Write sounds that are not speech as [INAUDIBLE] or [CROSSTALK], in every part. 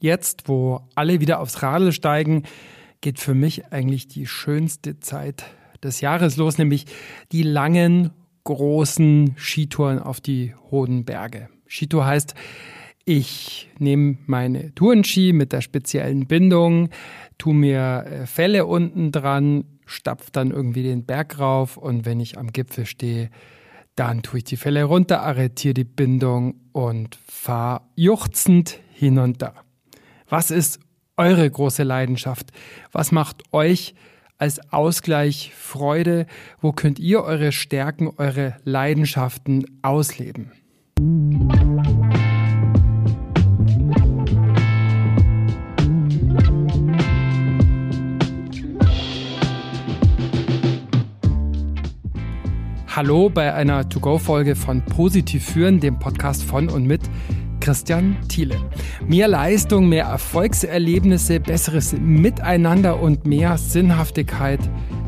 Jetzt, wo alle wieder aufs Radl steigen, geht für mich eigentlich die schönste Zeit des Jahres los, nämlich die langen, großen Skitouren auf die hohen Berge. Skitour heißt, ich nehme meine Tourenski mit der speziellen Bindung, tu mir äh, Felle unten dran, stapf dann irgendwie den Berg rauf und wenn ich am Gipfel stehe, dann tue ich die Felle runter, arretiere die Bindung und fahre juchzend hinunter. Was ist eure große Leidenschaft? Was macht euch als Ausgleich Freude? Wo könnt ihr eure Stärken, eure Leidenschaften ausleben? Hallo bei einer To-Go-Folge von Positiv führen, dem Podcast von und mit Christian Thiele. Mehr Leistung, mehr Erfolgserlebnisse, besseres Miteinander und mehr Sinnhaftigkeit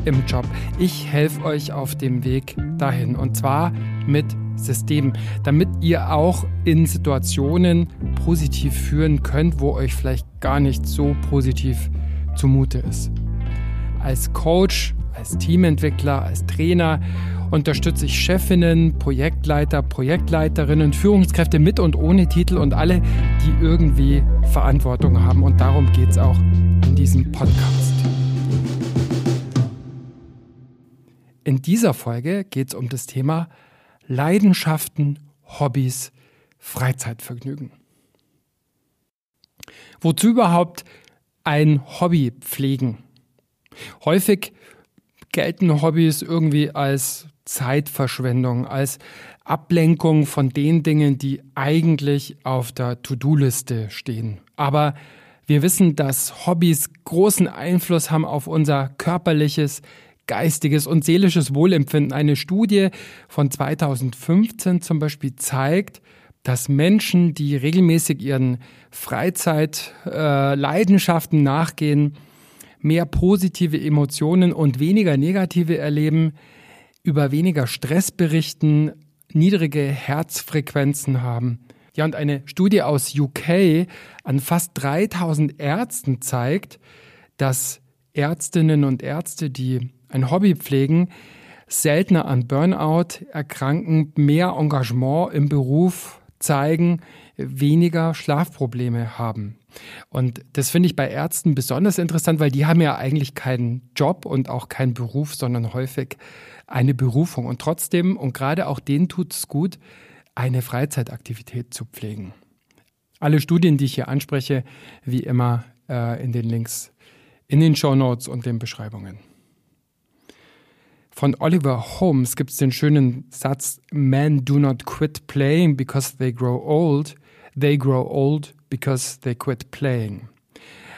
im Job. Ich helfe euch auf dem Weg dahin und zwar mit Systemen, damit ihr auch in Situationen positiv führen könnt, wo euch vielleicht gar nicht so positiv zumute ist. Als Coach, als Teamentwickler, als Trainer unterstütze ich Chefinnen, Projektleiter, Projektleiterinnen, Führungskräfte mit und ohne Titel und alle, die irgendwie Verantwortung haben. Und darum geht es auch in diesem Podcast. In dieser Folge geht es um das Thema Leidenschaften, Hobbys, Freizeitvergnügen. Wozu überhaupt ein Hobby pflegen? Häufig gelten Hobbys irgendwie als Zeitverschwendung, als Ablenkung von den Dingen, die eigentlich auf der To-Do-Liste stehen. Aber wir wissen, dass Hobbys großen Einfluss haben auf unser körperliches, geistiges und seelisches Wohlempfinden. Eine Studie von 2015 zum Beispiel zeigt, dass Menschen, die regelmäßig ihren Freizeitleidenschaften äh, nachgehen, mehr positive Emotionen und weniger negative erleben, über weniger Stress berichten, niedrige Herzfrequenzen haben. Ja, und eine Studie aus UK an fast 3000 Ärzten zeigt, dass Ärztinnen und Ärzte, die ein Hobby pflegen, seltener an Burnout erkranken, mehr Engagement im Beruf zeigen, weniger Schlafprobleme haben. Und das finde ich bei Ärzten besonders interessant, weil die haben ja eigentlich keinen Job und auch keinen Beruf, sondern häufig eine Berufung. Und trotzdem, und gerade auch denen tut es gut, eine Freizeitaktivität zu pflegen. Alle Studien, die ich hier anspreche, wie immer äh, in den Links in den Show Notes und den Beschreibungen. Von Oliver Holmes gibt es den schönen Satz, Men do not quit playing because they grow old, they grow old because they quit playing.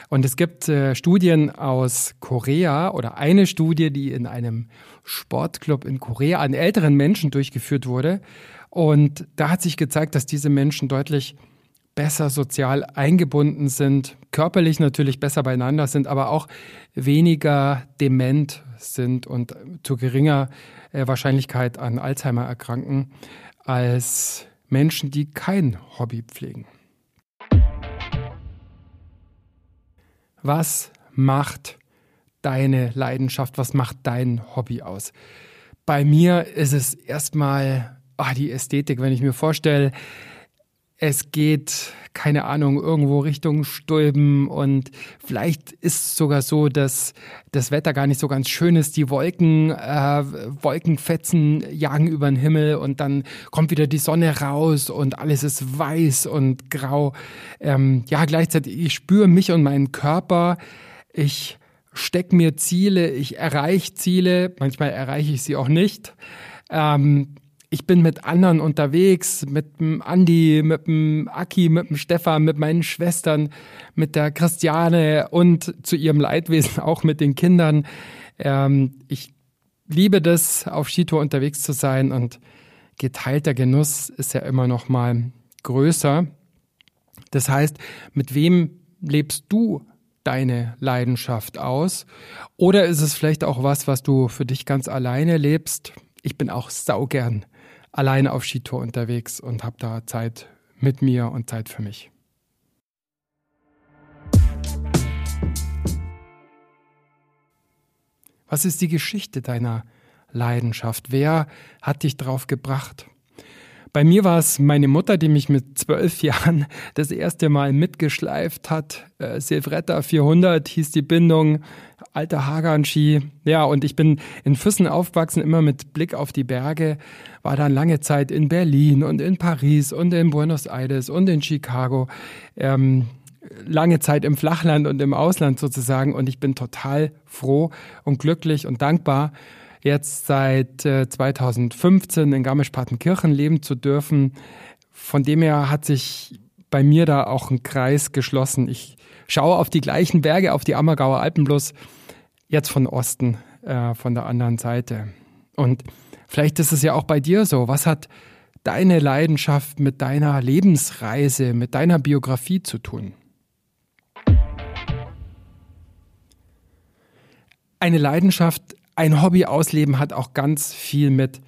Und es gibt äh, Studien aus Korea oder eine Studie, die in einem Sportclub in Korea an älteren Menschen durchgeführt wurde. Und da hat sich gezeigt, dass diese Menschen deutlich besser sozial eingebunden sind, körperlich natürlich besser beieinander sind, aber auch weniger dement sind und zu geringer äh, Wahrscheinlichkeit an Alzheimer erkranken als Menschen, die kein Hobby pflegen. Was macht deine Leidenschaft? Was macht dein Hobby aus? Bei mir ist es erstmal oh, die Ästhetik, wenn ich mir vorstelle, es geht, keine Ahnung, irgendwo Richtung Stulben und vielleicht ist es sogar so, dass das Wetter gar nicht so ganz schön ist. Die Wolken, äh, Wolkenfetzen jagen über den Himmel und dann kommt wieder die Sonne raus und alles ist weiß und grau. Ähm, ja, gleichzeitig, ich spüre mich und meinen Körper. Ich stecke mir Ziele, ich erreiche Ziele, manchmal erreiche ich sie auch nicht. Ähm, ich bin mit anderen unterwegs, mit dem Andi, mit dem Aki, mit dem Stefan, mit meinen Schwestern, mit der Christiane und zu ihrem Leidwesen auch mit den Kindern. Ähm, ich liebe das, auf Skitour unterwegs zu sein und geteilter Genuss ist ja immer noch mal größer. Das heißt, mit wem lebst du deine Leidenschaft aus? Oder ist es vielleicht auch was, was du für dich ganz alleine lebst? Ich bin auch saugern alleine auf Skitour unterwegs und habe da Zeit mit mir und Zeit für mich. Was ist die Geschichte deiner Leidenschaft? Wer hat dich drauf gebracht? Bei mir war es meine Mutter, die mich mit zwölf Jahren [LAUGHS] das erste Mal mitgeschleift hat. Äh, Silvretta 400 hieß die Bindung, alter Hagan-Ski. Ja, und ich bin in Füssen aufgewachsen, immer mit Blick auf die Berge. War dann lange Zeit in Berlin und in Paris und in Buenos Aires und in Chicago. Ähm, lange Zeit im Flachland und im Ausland sozusagen. Und ich bin total froh und glücklich und dankbar, jetzt seit äh, 2015 in Garmisch-Partenkirchen leben zu dürfen. Von dem her hat sich bei mir da auch ein Kreis geschlossen. Ich schaue auf die gleichen Berge, auf die Ammergauer Alpen bloß jetzt von Osten, äh, von der anderen Seite. Und vielleicht ist es ja auch bei dir so. Was hat deine Leidenschaft mit deiner Lebensreise, mit deiner Biografie zu tun? Eine Leidenschaft ein Hobby ausleben hat auch ganz viel mit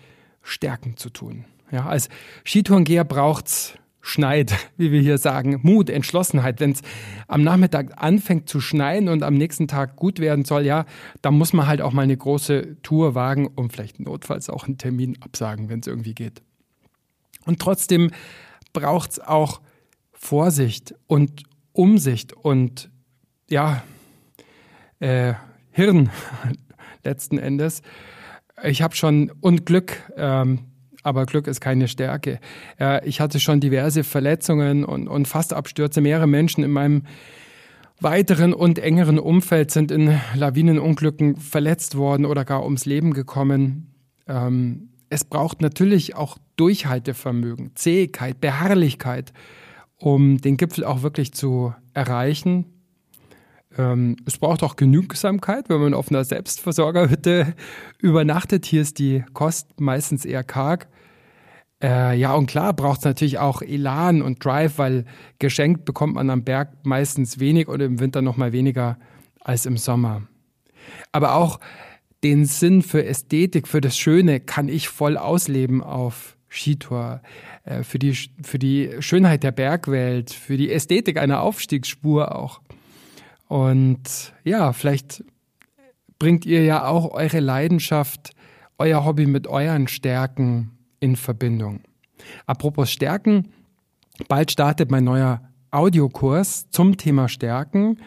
Stärken zu tun. Ja, als Skitourengeher braucht's Schneid, [LAUGHS] wie wir hier sagen, Mut, Entschlossenheit. Wenn es am Nachmittag anfängt zu schneien und am nächsten Tag gut werden soll, ja, dann muss man halt auch mal eine große Tour wagen und vielleicht notfalls auch einen Termin absagen, wenn es irgendwie geht. Und trotzdem braucht's auch Vorsicht und Umsicht und ja, äh, Hirn, letzten Endes. Ich habe schon, und Glück, ähm, aber Glück ist keine Stärke. Äh, ich hatte schon diverse Verletzungen und, und fast Abstürze. Mehrere Menschen in meinem weiteren und engeren Umfeld sind in Lawinenunglücken verletzt worden oder gar ums Leben gekommen. Ähm, es braucht natürlich auch Durchhaltevermögen, Zähigkeit, Beharrlichkeit, um den Gipfel auch wirklich zu erreichen. Ähm, es braucht auch Genügsamkeit, wenn man auf einer Selbstversorgerhütte [LAUGHS] übernachtet. Hier ist die Kost meistens eher karg. Äh, ja, und klar braucht es natürlich auch Elan und Drive, weil geschenkt bekommt man am Berg meistens wenig oder im Winter noch mal weniger als im Sommer. Aber auch den Sinn für Ästhetik, für das Schöne kann ich voll ausleben auf Skitour. Äh, für, die, für die Schönheit der Bergwelt, für die Ästhetik einer Aufstiegsspur auch. Und ja, vielleicht bringt ihr ja auch eure Leidenschaft, euer Hobby mit euren Stärken in Verbindung. Apropos Stärken, bald startet mein neuer Audiokurs zum Thema Stärken.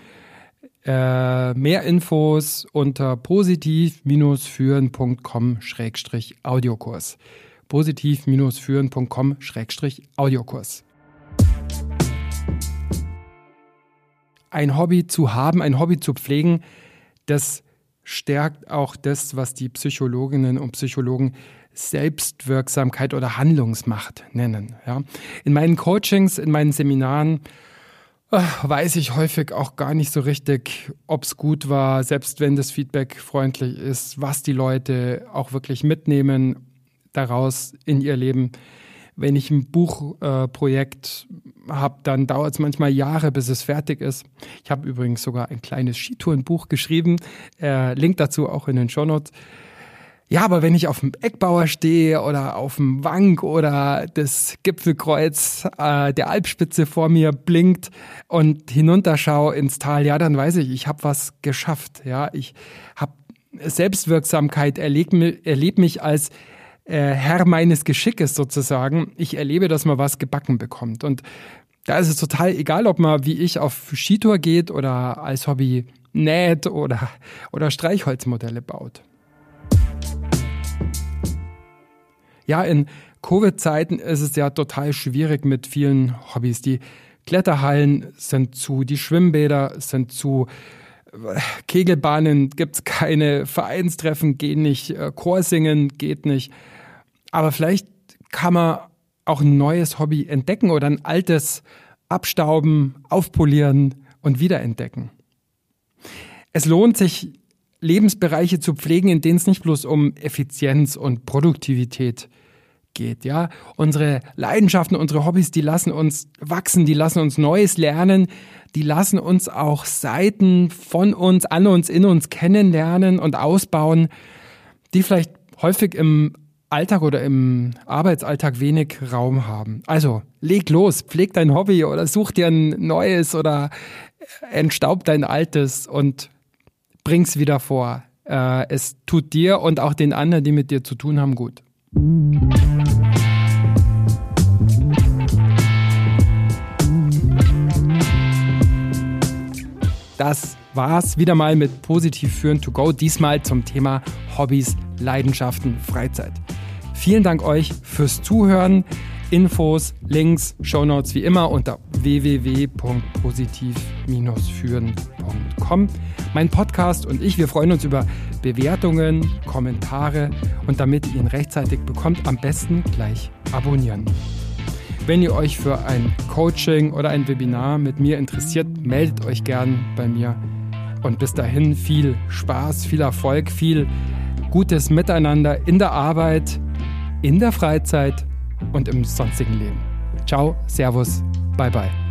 Äh, mehr Infos unter positiv-führen.com-audiokurs. Positiv-führen.com-audiokurs. ein Hobby zu haben, ein Hobby zu pflegen, das stärkt auch das, was die Psychologinnen und Psychologen Selbstwirksamkeit oder Handlungsmacht nennen. Ja. In meinen Coachings, in meinen Seminaren äh, weiß ich häufig auch gar nicht so richtig, ob es gut war, selbst wenn das Feedback freundlich ist, was die Leute auch wirklich mitnehmen daraus in ihr Leben. Wenn ich ein Buchprojekt äh, habe, dann dauert es manchmal Jahre, bis es fertig ist. Ich habe übrigens sogar ein kleines Skitourenbuch geschrieben. Äh, Link dazu auch in den Shownotes. Ja, aber wenn ich auf dem Eckbauer stehe oder auf dem Wank oder das Gipfelkreuz äh, der Alpspitze vor mir blinkt und hinunterschaue ins Tal, ja, dann weiß ich, ich habe was geschafft. Ja, ich habe Selbstwirksamkeit, erlebe erleb mich als äh, Herr meines Geschickes sozusagen. Ich erlebe, dass man was gebacken bekommt. Und da ist es total egal, ob man wie ich auf Skitour geht oder als Hobby näht oder, oder Streichholzmodelle baut. Ja, in Covid-Zeiten ist es ja total schwierig mit vielen Hobbys. Die Kletterhallen sind zu, die Schwimmbäder sind zu, Kegelbahnen gibt es keine, Vereinstreffen gehen nicht, äh, Chorsingen geht nicht. Aber vielleicht kann man auch ein neues Hobby entdecken oder ein altes abstauben, aufpolieren und wiederentdecken. Es lohnt sich, Lebensbereiche zu pflegen, in denen es nicht bloß um Effizienz und Produktivität geht, ja. Unsere Leidenschaften, unsere Hobbys, die lassen uns wachsen, die lassen uns Neues lernen, die lassen uns auch Seiten von uns, an uns, in uns kennenlernen und ausbauen, die vielleicht häufig im Alltag oder im Arbeitsalltag wenig Raum haben. Also leg los, pfleg dein Hobby oder such dir ein neues oder entstaub dein altes und bring's wieder vor. Äh, es tut dir und auch den anderen, die mit dir zu tun haben, gut. Das war's wieder mal mit Positiv führen to go. Diesmal zum Thema Hobbys, Leidenschaften, Freizeit. Vielen Dank euch fürs Zuhören. Infos, Links, Shownotes wie immer unter www.positiv-führen.com. Mein Podcast und ich, wir freuen uns über Bewertungen, Kommentare und damit ihr ihn rechtzeitig bekommt, am besten gleich abonnieren. Wenn ihr euch für ein Coaching oder ein Webinar mit mir interessiert, meldet euch gern bei mir. Und bis dahin viel Spaß, viel Erfolg, viel gutes Miteinander in der Arbeit, in der Freizeit und im sonstigen Leben. Ciao, Servus, bye bye.